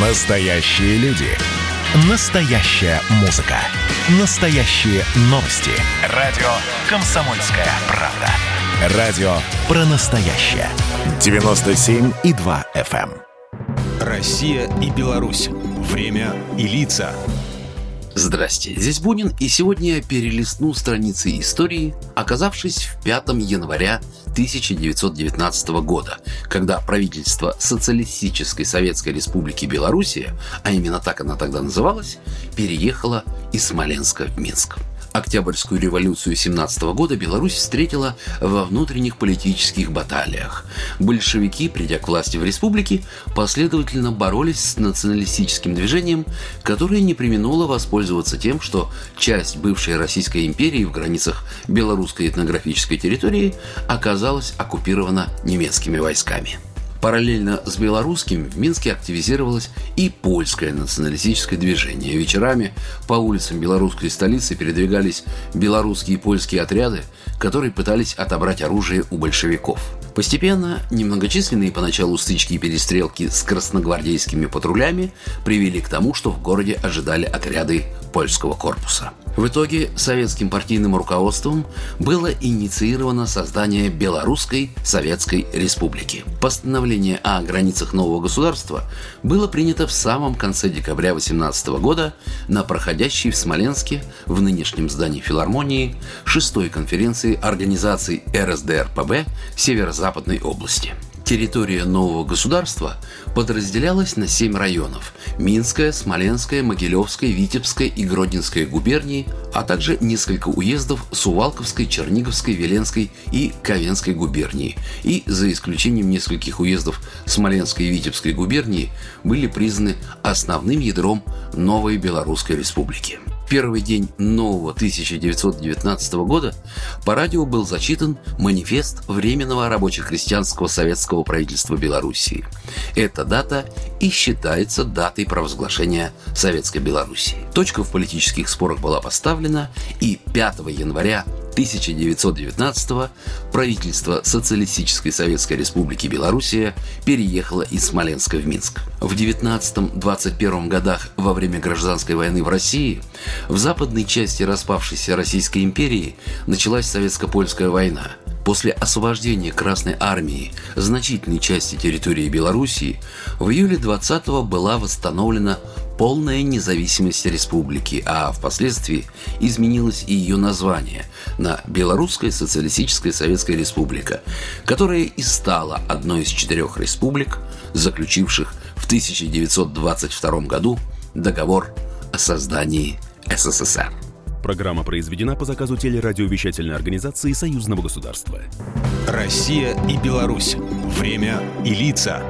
Настоящие люди. Настоящая музыка. Настоящие новости. Радио «Комсомольская правда». Радио про настоящее. 97,2 FM. эм. Россия и Беларусь. Время и лица. Здрасте, здесь Бунин, и сегодня я перелистну страницы истории, оказавшись в 5 января 1919 года, когда правительство Социалистической Советской Республики Белоруссия, а именно так она тогда называлась, переехало из Смоленска в Минск. Октябрьскую революцию 17 года Беларусь встретила во внутренних политических баталиях. Большевики, придя к власти в республике, последовательно боролись с националистическим движением, которое не применуло воспользоваться тем, что часть бывшей Российской империи в границах белорусской этнографической территории оказалась оккупирована немецкими войсками. Параллельно с белорусским в Минске активизировалось и польское националистическое движение. Вечерами по улицам белорусской столицы передвигались белорусские и польские отряды, которые пытались отобрать оружие у большевиков. Постепенно немногочисленные поначалу стычки и перестрелки с красногвардейскими патрулями привели к тому, что в городе ожидали отряды польского корпуса. В итоге советским партийным руководством было инициировано создание Белорусской Советской Республики. Постановление о границах нового государства было принято в самом конце декабря 18 года на проходящей в Смоленске в нынешнем здании филармонии шестой конференции организаций РСДРПБ Северо-Западной области. Территория нового государства подразделялась на семь районов – Минская, Смоленская, Могилевская, Витебская и Гродненская губернии, а также несколько уездов Сувалковской, Черниговской, Веленской и Ковенской губернии. И, за исключением нескольких уездов Смоленской и Витебской губернии, были признаны основным ядром новой Белорусской республики первый день нового 1919 года по радио был зачитан манифест Временного рабоче-крестьянского советского правительства Белоруссии. Эта дата и считается датой провозглашения Советской Белоруссии. Точка в политических спорах была поставлена, и 5 января 1919 правительство Социалистической Советской Республики Белоруссия переехало из Смоленска в Минск. В 19-21 годах во время гражданской войны в России в западной части распавшейся Российской империи началась Советско-Польская война. После освобождения Красной Армии значительной части территории Белоруссии в июле 20-го была восстановлена полная независимость республики, а впоследствии изменилось и ее название на Белорусская социалистическая советская республика, которая и стала одной из четырех республик, заключивших в 1922 году договор о создании СССР. Программа произведена по заказу телерадиовещательной организации Союзного государства. Россия и Беларусь. Время и лица.